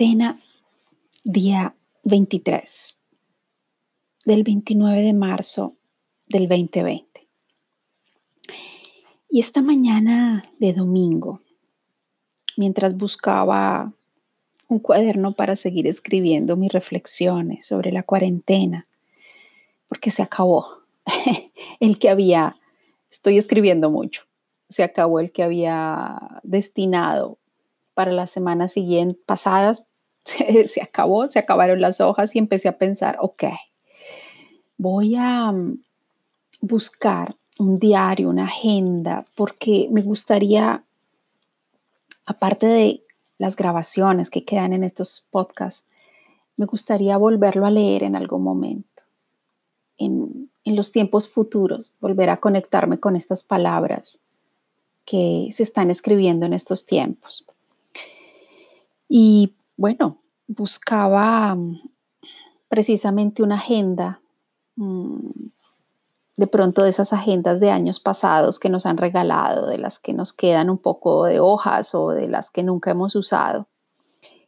Cuarentena, día 23 del 29 de marzo del 2020. Y esta mañana de domingo, mientras buscaba un cuaderno para seguir escribiendo mis reflexiones sobre la cuarentena, porque se acabó el que había, estoy escribiendo mucho, se acabó el que había destinado para las semanas siguientes, pasadas, se, acabó, se acabaron las hojas y empecé a pensar, ok, voy a mm, buscar un diario, una agenda, porque me gustaría, aparte de las grabaciones que quedan en estos podcasts, me gustaría volverlo a leer en algún momento, en, en los tiempos futuros, volver a conectarme con estas palabras que se están escribiendo en estos tiempos. Y bueno, buscaba mm, precisamente una agenda, mm, de pronto de esas agendas de años pasados que nos han regalado, de las que nos quedan un poco de hojas o de las que nunca hemos usado.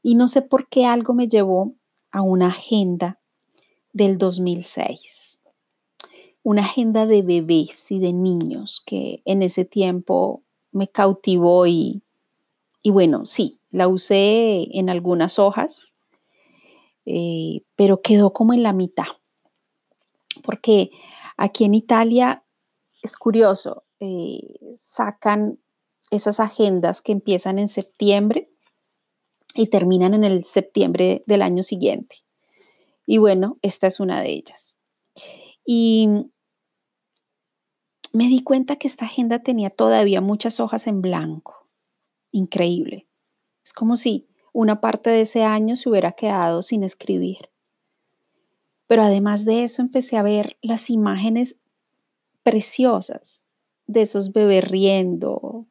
Y no sé por qué algo me llevó a una agenda del 2006, una agenda de bebés y de niños que en ese tiempo me cautivó y, y bueno, sí, la usé en algunas hojas, eh, pero quedó como en la mitad. Porque aquí en Italia es curioso, eh, sacan esas agendas que empiezan en septiembre y terminan en el septiembre del año siguiente. Y bueno, esta es una de ellas. Y me di cuenta que esta agenda tenía todavía muchas hojas en blanco. Increíble. Es como si una parte de ese año se hubiera quedado sin escribir. Pero además de eso empecé a ver las imágenes preciosas de esos bebés riendo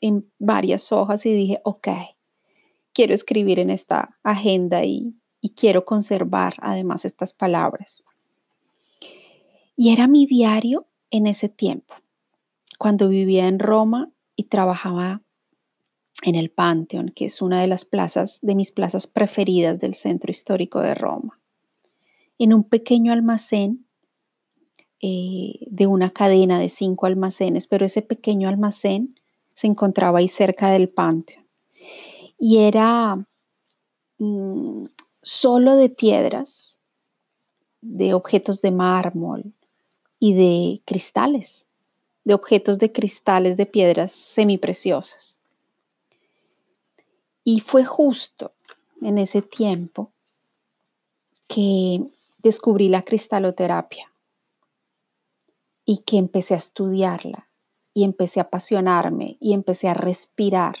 en varias hojas y dije, ok, quiero escribir en esta agenda y, y quiero conservar además estas palabras. Y era mi diario en ese tiempo, cuando vivía en Roma y trabajaba en el Pantheon, que es una de las plazas, de mis plazas preferidas del centro histórico de Roma. En un pequeño almacén eh, de una cadena de cinco almacenes, pero ese pequeño almacén se encontraba ahí cerca del Pantheon. Y era mm, solo de piedras, de objetos de mármol y de cristales, de objetos de cristales de piedras semipreciosas. Y fue justo en ese tiempo que descubrí la cristaloterapia y que empecé a estudiarla y empecé a apasionarme y empecé a respirar.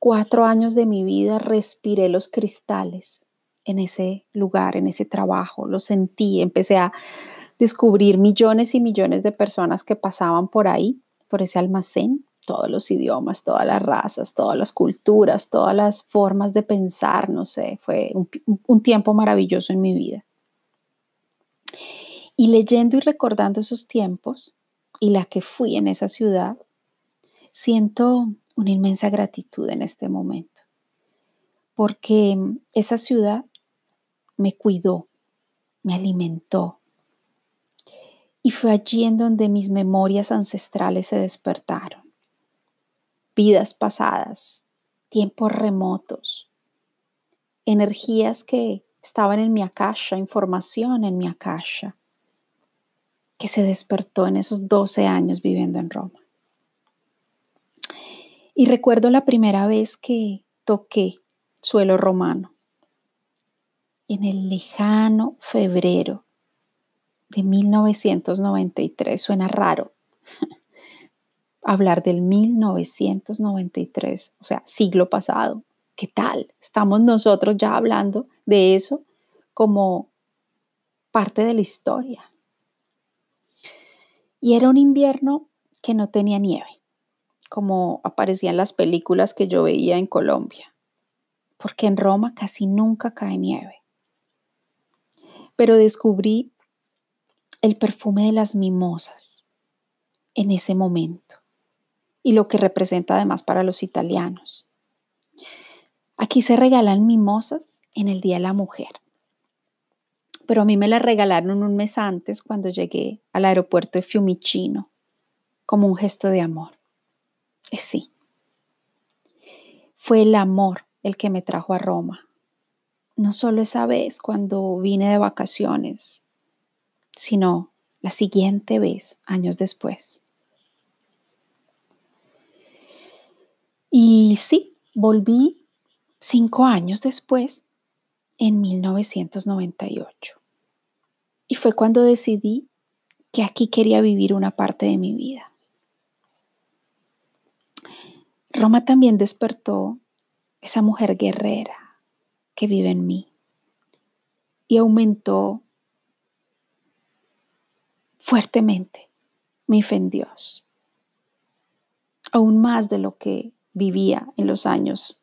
Cuatro años de mi vida respiré los cristales en ese lugar, en ese trabajo, lo sentí, empecé a descubrir millones y millones de personas que pasaban por ahí, por ese almacén, todos los idiomas, todas las razas, todas las culturas, todas las formas de pensar, no sé, fue un, tiempo maravilloso en mi vida. Y leyendo y recordando esos tiempos y la que fui en esa ciudad, siento una inmensa gratitud en este momento, porque esa ciudad me cuidó, me alimentó. Y fue allí en donde mis memorias ancestrales se despertaron vidas pasadas, tiempos remotos, energías que estaban en mi akasha, información en mi akasha, que se despertó en esos 12 años viviendo en Roma. Y recuerdo la primera vez que toqué suelo romano, en el lejano febrero de 1993. Suena raro, hablar del 1993, o sea, siglo pasado. ¿Qué tal? Estamos nosotros ya hablando de eso como parte de la historia. Y era un invierno que no tenía nieve, como aparecía en las películas que yo veía en Colombia, porque en Roma casi nunca cae nieve. Pero descubrí el perfume de las mimosas en ese momento y lo que representa además para los italianos. Aquí se regalan mimosas en el Día de la Mujer, pero a mí me las regalaron un mes antes cuando llegué al aeropuerto de Fiumicino, como un gesto de amor. Y sí, fue el amor el que me trajo a Roma. No solo esa vez cuando vine de vacaciones, sino la siguiente vez, años después. Y sí, volví cinco años después, en 1998. Y fue cuando decidí que aquí quería vivir una parte de mi vida. Roma también despertó esa mujer guerrera que vive en mí y aumentó fuertemente mi fe en Dios, aún más de lo que vivía en los años,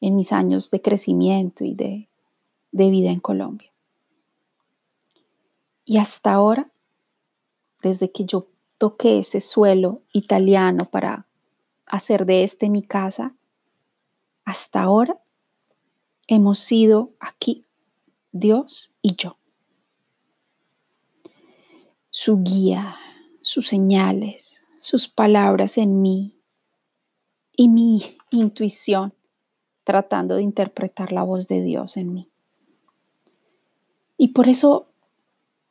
en mis años de crecimiento y de, de vida en Colombia. Y hasta ahora, desde que yo toqué ese suelo italiano para hacer de este mi casa, hasta ahora hemos sido aquí, Dios y yo. Su guía, sus señales, sus palabras en mí y mi intuición tratando de interpretar la voz de Dios en mí. Y por eso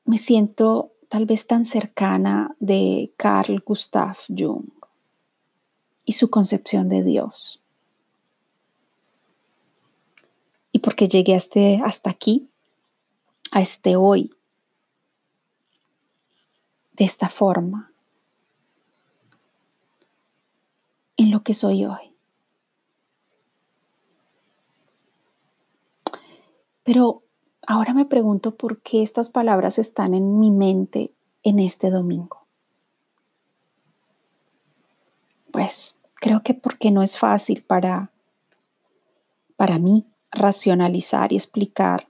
me siento tal vez tan cercana de Carl Gustav Jung y su concepción de Dios. Y porque llegué este, hasta aquí, a este hoy, de esta forma, en lo que soy hoy. Pero ahora me pregunto por qué estas palabras están en mi mente en este domingo. Pues creo que porque no es fácil para, para mí racionalizar y explicar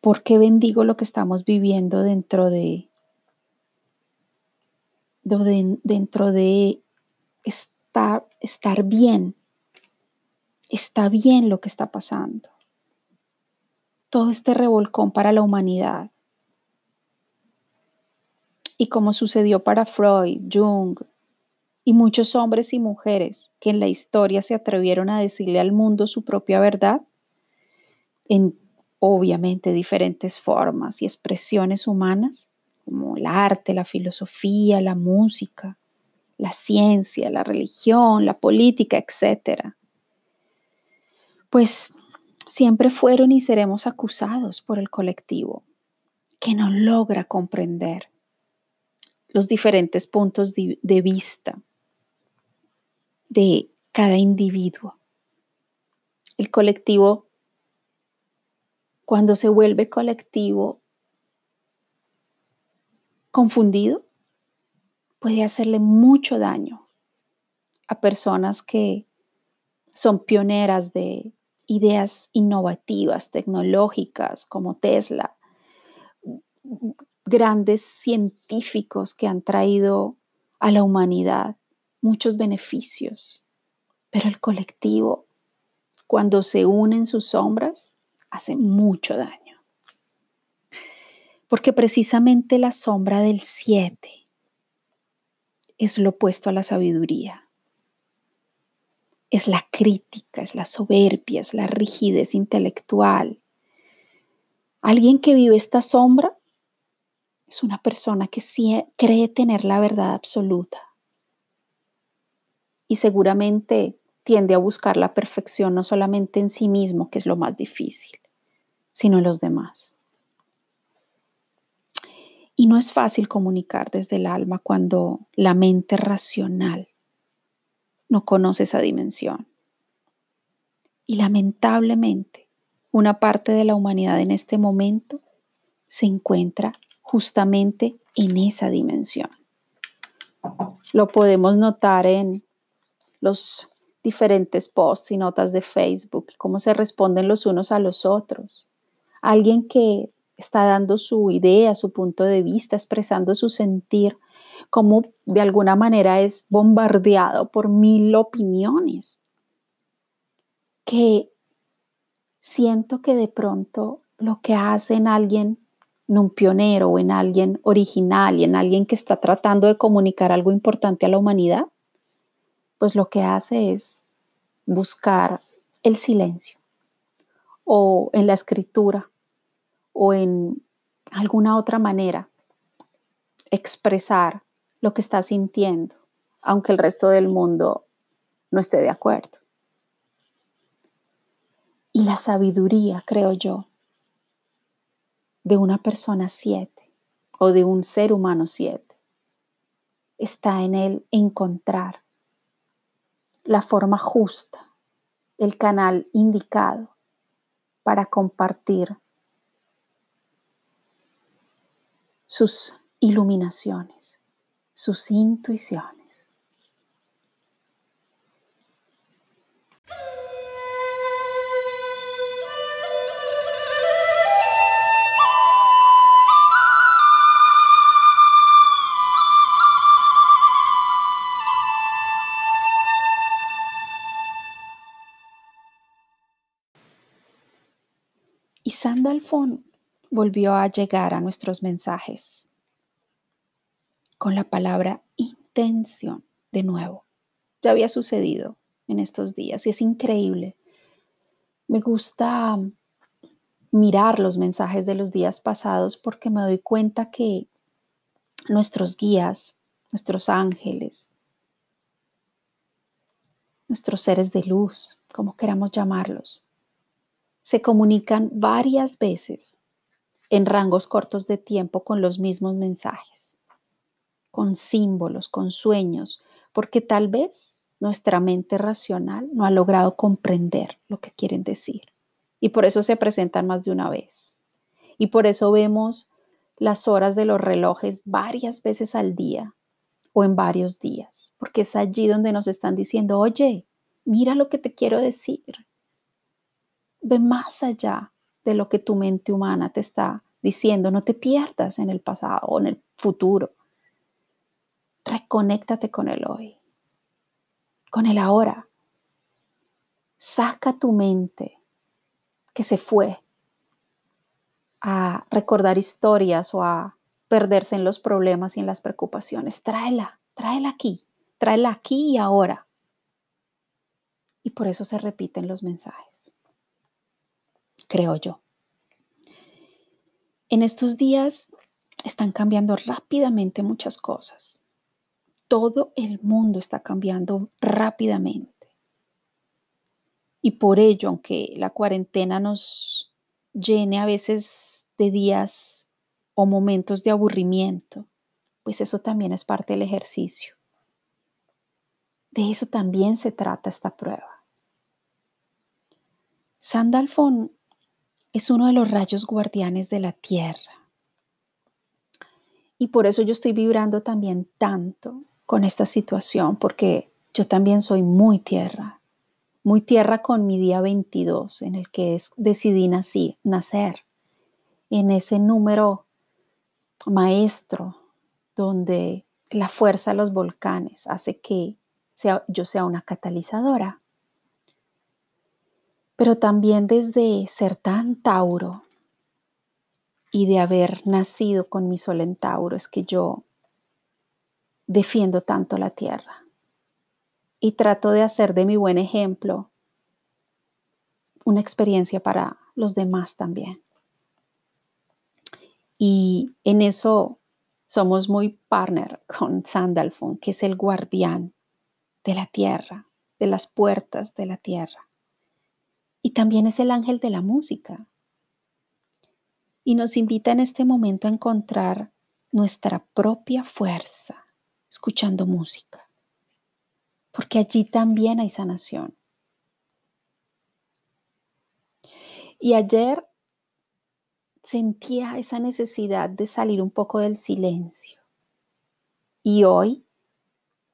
por qué bendigo lo que estamos viviendo dentro de, dentro de estar, bien. Está bien lo que está pasando. Todo este revolcón para la humanidad. Y como sucedió para Freud, Jung, y muchos hombres y mujeres que en la historia se atrevieron a decirle al mundo su propia verdad, en obviamente diferentes formas y expresiones humanas, como el arte, la filosofía, la música, la ciencia, la religión, la política, etc. Pues siempre fueron y seremos acusados por el colectivo, que no logra comprender los diferentes puntos de vista de cada individuo. El colectivo, cuando se vuelve colectivo confundido, puede hacerle mucho daño a personas que son pioneras de ideas innovativas, tecnológicas, como Tesla, grandes científicos que han traído a la humanidad muchos beneficios, pero el colectivo, cuando se une en sus sombras, hace mucho daño. Porque precisamente la sombra del siete es lo opuesto a la sabiduría. Es la crítica, es la soberbia, es la rigidez intelectual. Alguien que vive esta sombra es una persona que cree tener la verdad absoluta y seguramente tiende a buscar la perfección no solamente en sí mismo, que es lo más difícil, sino en los demás. Y no es fácil comunicar desde el alma cuando la mente racional no conoce esa dimensión. Y lamentablemente, una parte de la humanidad en este momento se encuentra justamente en esa dimensión. Lo podemos notar en los diferentes posts y notas de Facebook, cómo se responden los unos a los otros. Alguien que está dando su idea, su punto de vista, expresando su sentir, como de alguna manera es bombardeado por mil opiniones. Que siento que de pronto lo que hace en alguien, en un pionero en alguien original y en alguien que está tratando de comunicar algo importante a la humanidad, pues lo que hace es buscar el silencio o en la escritura o en alguna otra manera expresar lo que está sintiendo, aunque el resto del mundo no esté de acuerdo. Y la sabiduría, creo yo, de una persona siete o de un ser humano siete está en el encontrar la forma justa, el canal indicado para compartir sus iluminaciones, sus intuiciones. Y Sandalfon volvió a llegar a nuestros mensajes con la palabra intención de nuevo. Ya había sucedido en estos días y es increíble. Me gusta mirar los mensajes de los días pasados porque me doy cuenta que nuestros guías, nuestros ángeles, nuestros seres de luz, como queramos llamarlos, se comunican varias veces en rangos cortos de tiempo con los mismos mensajes, con símbolos, con sueños, porque tal vez nuestra mente racional no ha logrado comprender lo que quieren decir. Y por eso se presentan más de una vez. Y por eso vemos las horas de los relojes varias veces al día o en varios días, porque es allí donde nos están diciendo, oye, mira lo que te quiero decir. Ve más allá de lo que tu mente humana te está diciendo. No te pierdas en el pasado o en el futuro. Reconéctate con el hoy, con el ahora. Saca tu mente que se fue a recordar historias o a perderse en los problemas y en las preocupaciones. Tráela, tráela aquí, tráela aquí y ahora. Y por eso se repiten los mensajes creo yo. En estos días están cambiando rápidamente muchas cosas. Todo el mundo está cambiando rápidamente. Y por ello, aunque la cuarentena nos llene a veces de días o momentos de aburrimiento, pues eso también es parte del ejercicio. De eso también se trata esta prueba. Sandalfon es uno de los rayos guardianes de la tierra. Y por eso yo estoy vibrando también tanto con esta situación, porque yo también soy muy tierra, muy tierra con mi día 22, en el que decidí nacer, en ese número maestro donde la fuerza de los volcanes hace que yo sea una catalizadora pero también desde ser tan Tauro y de haber nacido con mi sol en Tauro es que yo defiendo tanto la tierra y trato de hacer de mi buen ejemplo una experiencia para los demás también. Y en eso somos muy partner con Sandalfon, que es el guardián de la tierra, de las puertas de la tierra y también es el ángel de la música. Y nos invita en este momento a encontrar nuestra propia fuerza escuchando música, porque allí también hay sanación. Y ayer sentía esa necesidad de salir un poco del silencio. Y hoy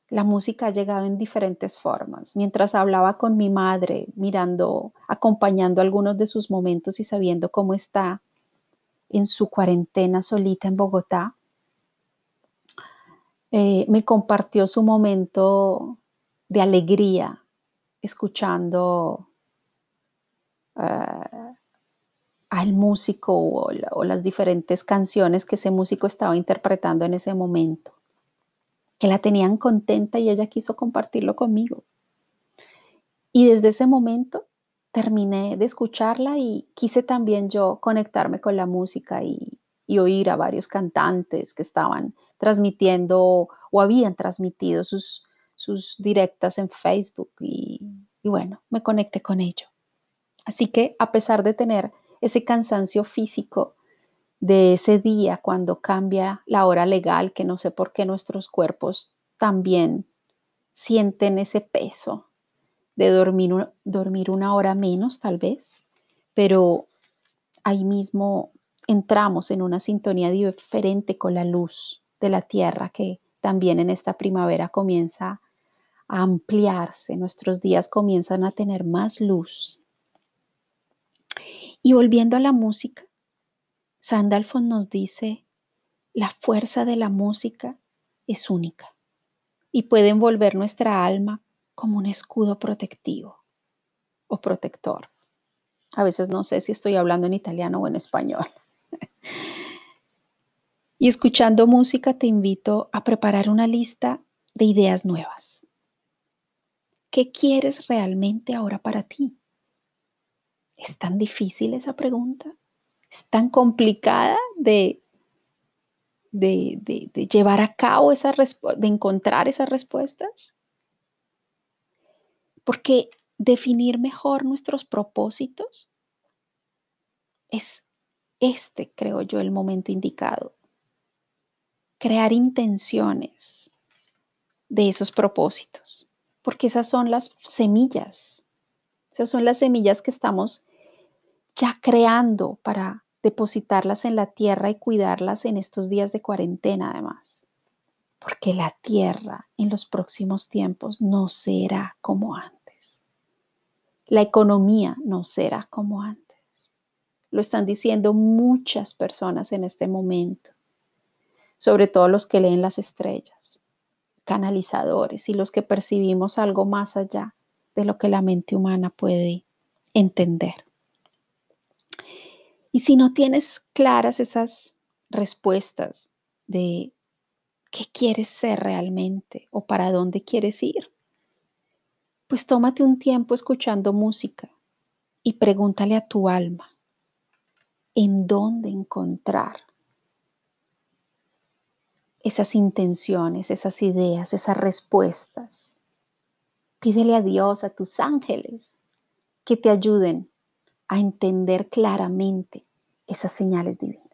la música ha llegado en diferentes formas. Mientras hablaba con mi madre, mirando, acompañando algunos de sus momentos y sabiendo cómo está en su cuarentena solita en Bogotá, eh, me compartió su momento de alegría escuchando ah, al músico o las diferentes canciones que ese músico estaba interpretando en ese momento, que la tenían contenta y ella quiso compartirlo conmigo. Y desde ese momento terminé de escucharla y quise también yo conectarme con la música y, oír a varios cantantes que estaban transmitiendo o habían transmitido sus, sus directas en Facebook y, y bueno, me conecté con ello. Así que a pesar de tener ese cansancio físico de ese día cuando cambia la hora legal, que no sé por qué nuestros cuerpos también sienten ese peso de dormir, dormir una hora menos tal vez, pero ahí mismo entramos en una sintonía diferente con la luz de la tierra que también en esta primavera comienza a ampliarse, nuestros días comienzan a tener más luz. Y volviendo a la música, Sandalfon nos dice, la fuerza de la música es única y puede envolver nuestra alma como un escudo protectivo o protector. A veces no sé si estoy hablando en italiano o en español. y escuchando música te invito a preparar una lista de ideas nuevas. ¿Qué quieres realmente ahora para ti? ¿Es tan difícil esa pregunta? ¿Es tan complicada de, de, de llevar a cabo esa de encontrar esas respuestas? Porque definir mejor nuestros propósitos es este, creo yo, el momento indicado. Crear intenciones de esos propósitos, porque esas son las semillas, esas son las semillas que estamos ya creando para depositarlas en la tierra y cuidarlas en estos días de cuarentena además. Porque la tierra en los próximos tiempos no será como antes la economía no será como antes. Lo están diciendo muchas personas en este momento, sobre todo los que leen las estrellas, canalizadores y los que percibimos algo más allá de lo que la mente humana puede entender. Y si no tienes claras esas respuestas de qué quieres ser realmente o para dónde quieres ir, pues tómate un tiempo escuchando música y pregúntale a tu alma en dónde encontrar esas intenciones, esas ideas, esas respuestas. Pídele a Dios, a tus ángeles, que te ayuden a entender claramente esas señales divinas.